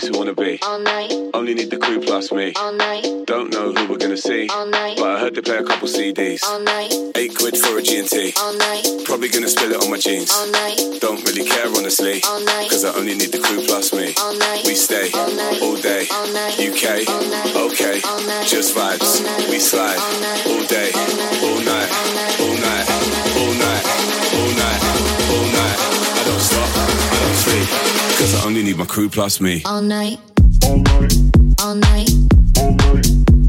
place we wanna be. all night, Only need the crew plus me. all night, Don't know who we're gonna see. all night, But I heard they play a couple CDs. all night, Eight quid for a G&T. all night, Probably gonna spill it on my jeans. all night, Don't really care honestly. all night, Cause I only need the crew plus me. all night, We stay all night, all day. all night, UK, all night, okay, all night, just vibes. all night, We slide all night, all day, all night, all night, all night, all night, all night, all night, all night. Don't stop, I. Cause I only need my crew plus me. all night, all night, all night,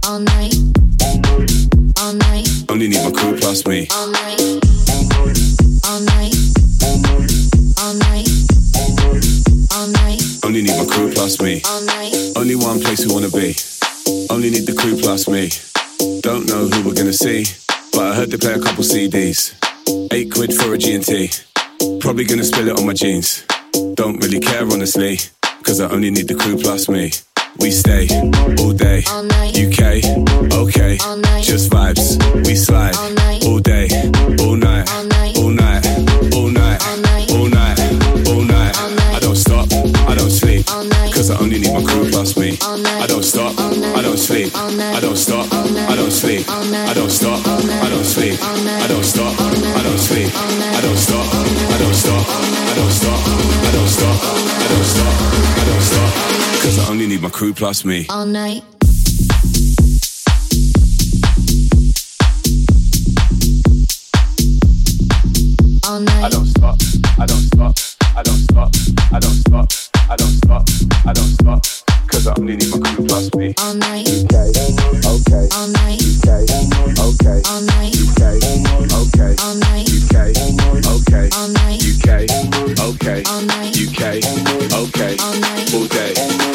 all night, All night. All night. Only need my crew plus me. all night, all night, all night, all night, Only need my crew plus me. all night, Only one place we wanna be. Only need the crew plus me. Don't know who we're gonna see, but I heard they play a couple CDs. Eight quid for a G&T. Probably gonna spill it on my jeans. Don't really care honestly, cause I only need the crew plus me. We stay all day, all UK, okay, just vibes. We slide all day, all night, all night, all night, all night, all night, I don't stop, I don't sleep, cause I only need my crew plus me. I don't stop, I don't sleep, I don't stop, I don't sleep, I don't stop, I don't sleep, I don't stop, I don't sleep, I don't stop, I don't stop, I don't stop, I don't stop, I don't stop, I don't stop, cause I only need my crew plus me. all night. All night. I don't stop, I don't stop, I don't stop, I don't stop, I don't stop, I don't stop, cause I only need my crew plus me. all night, Okay, okay, all night, okay, okay, all night, UK, okay, all night, UK, okay, all night, Okay, all UK, okay, all day,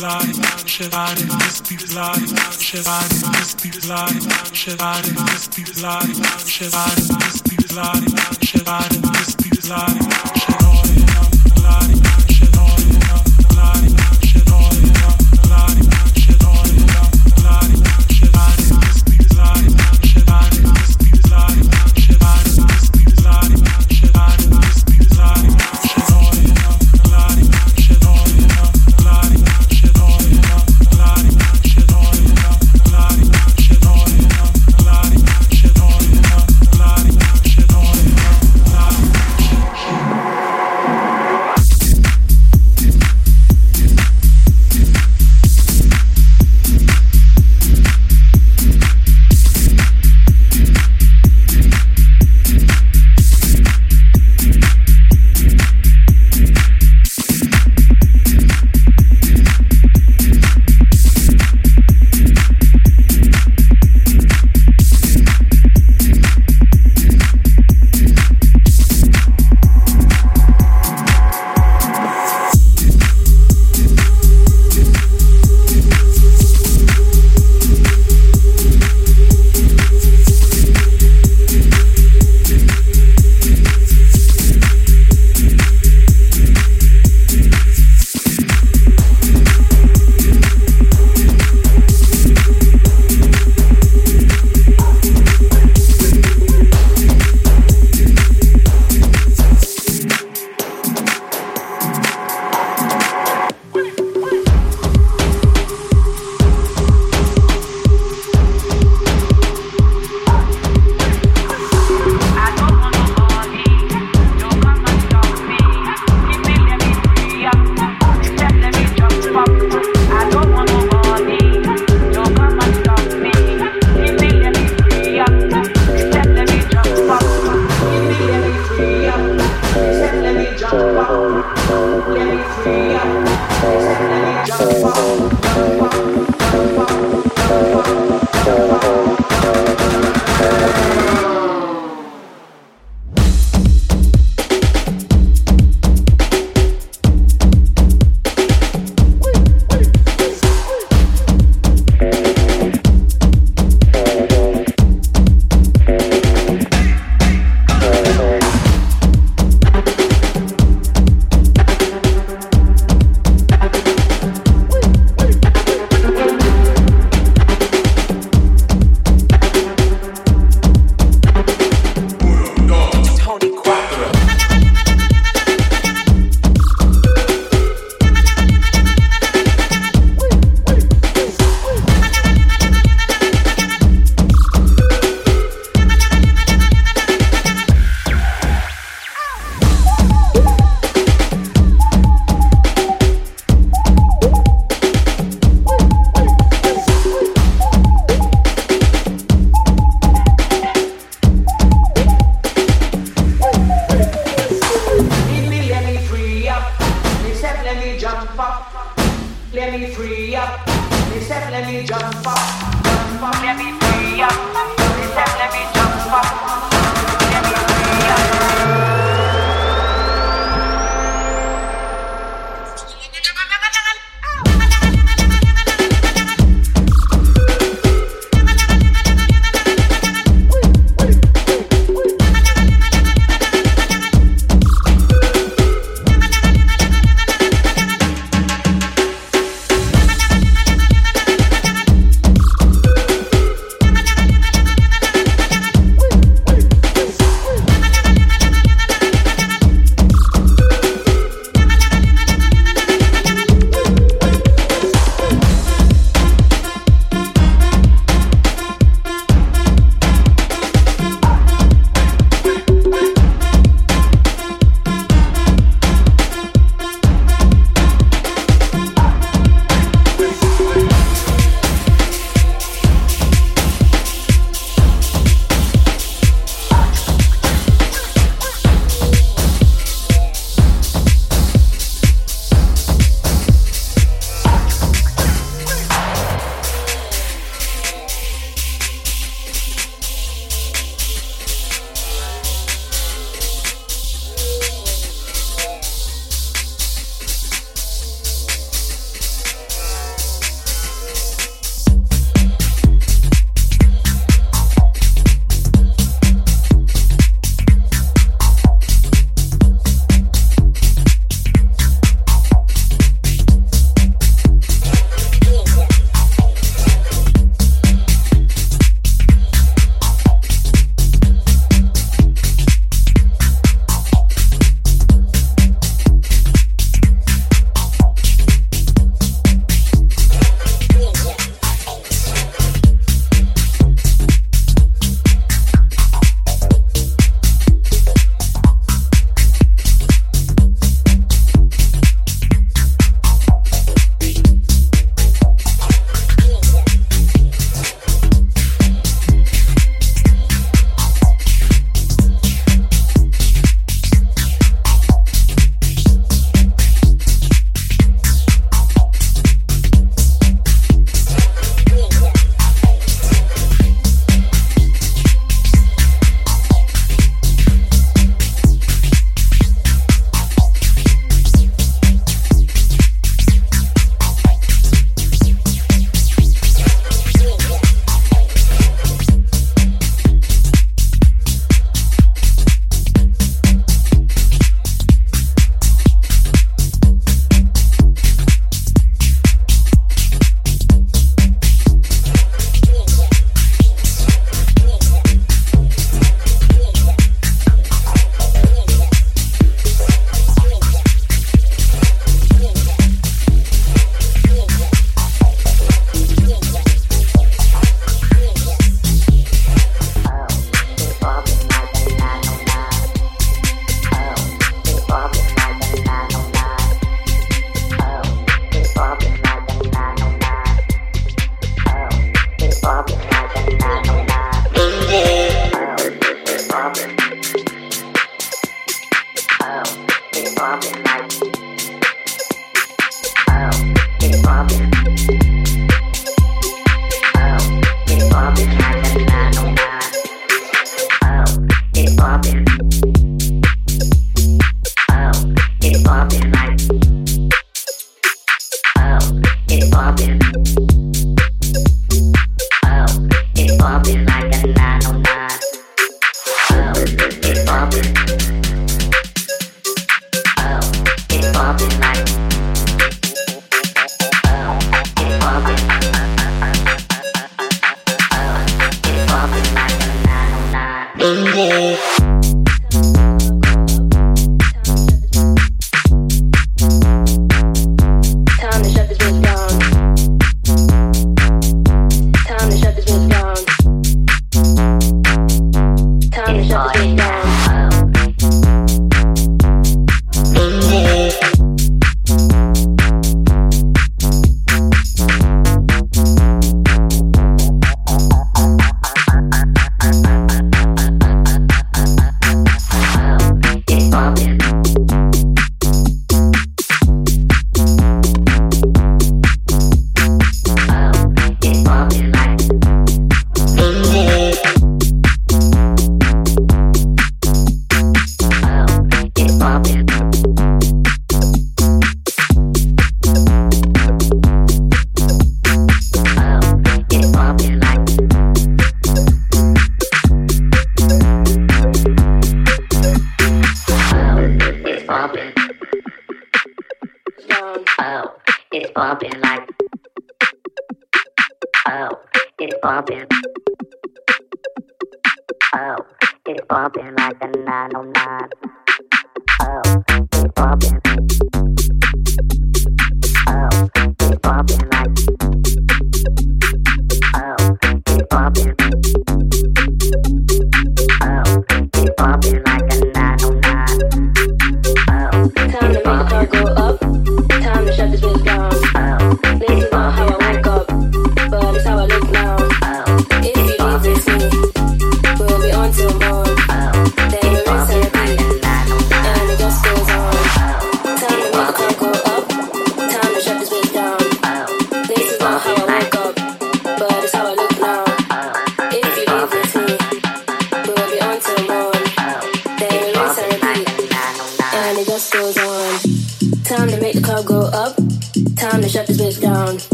blind, should I just be blind, should I just be blind, should I just be blind, should I just be blind, should I just be blind, should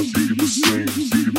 Every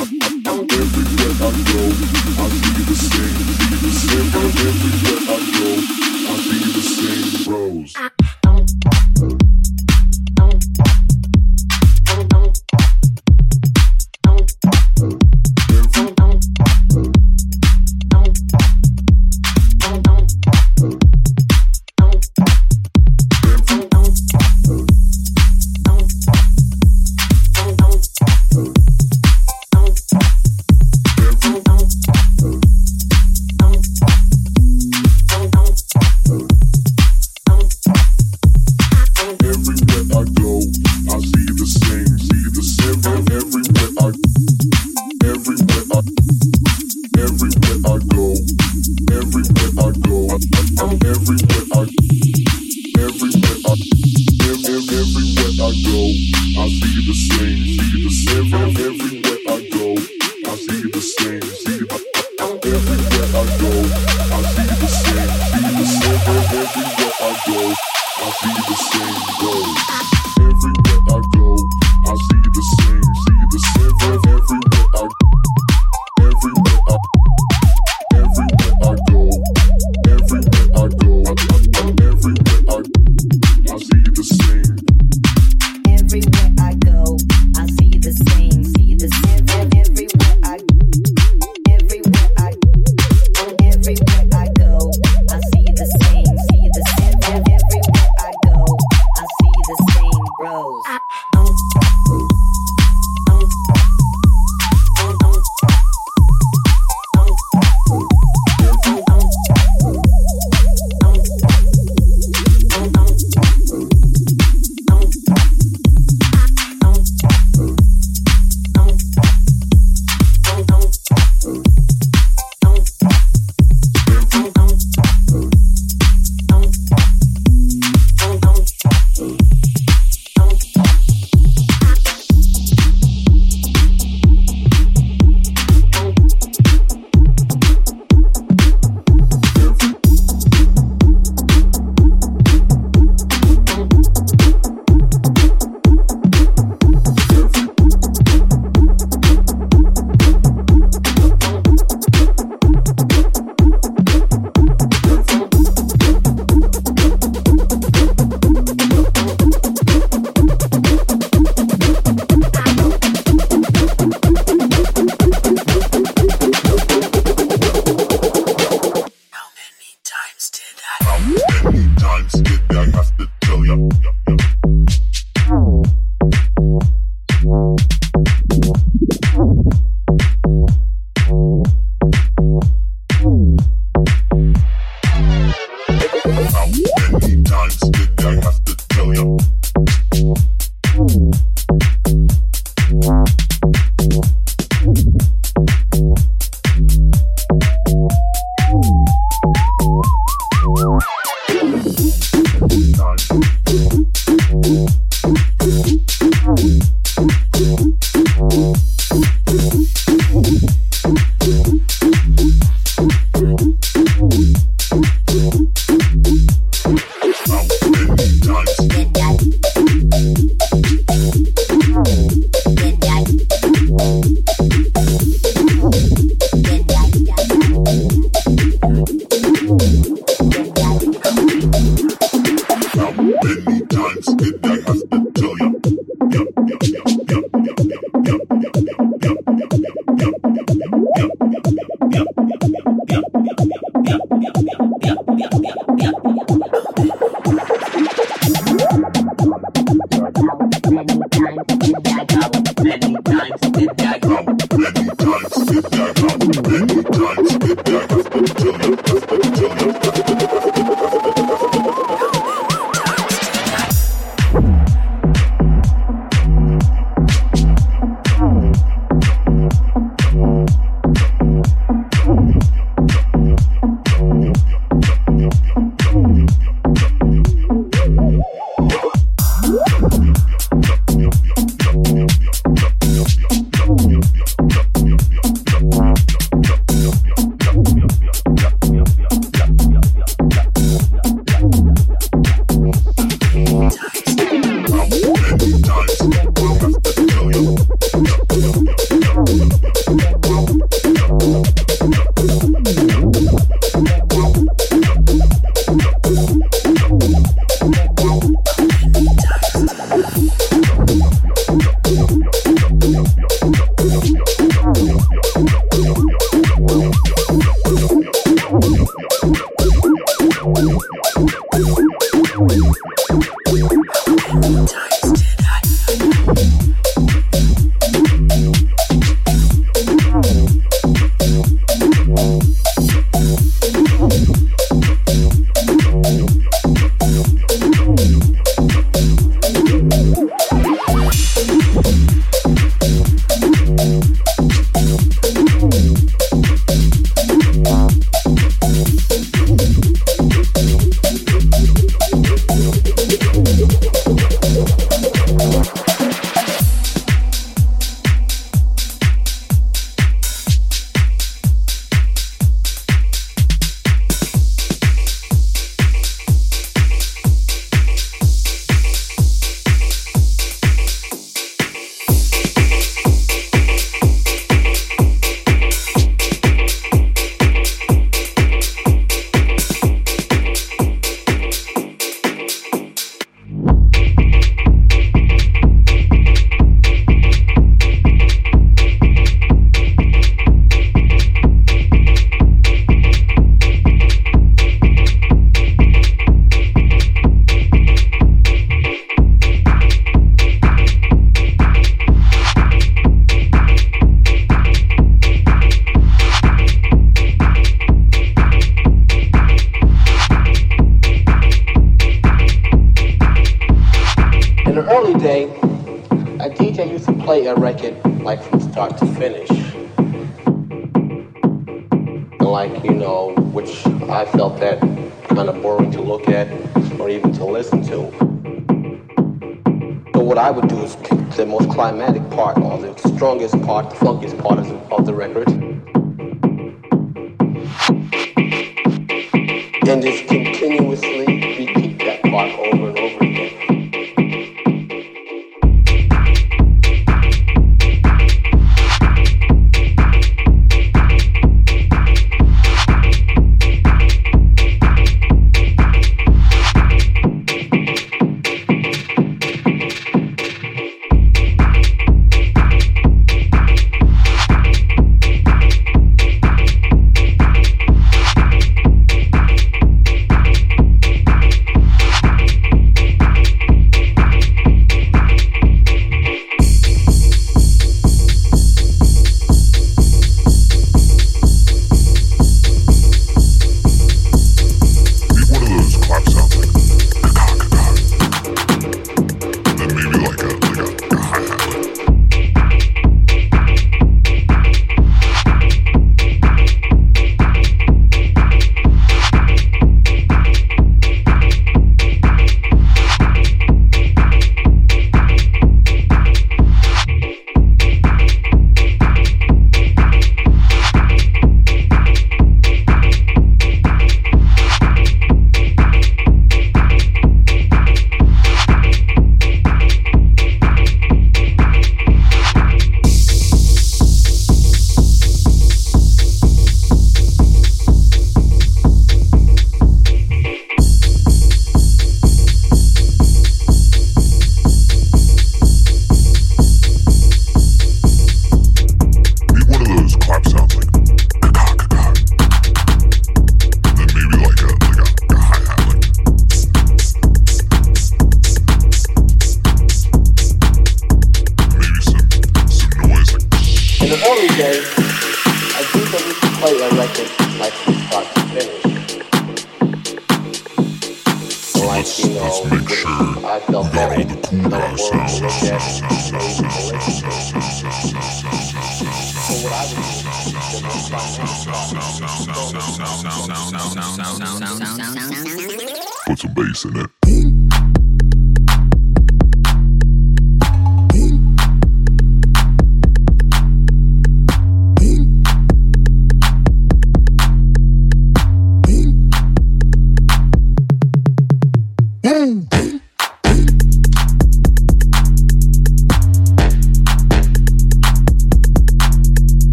put some bass in it.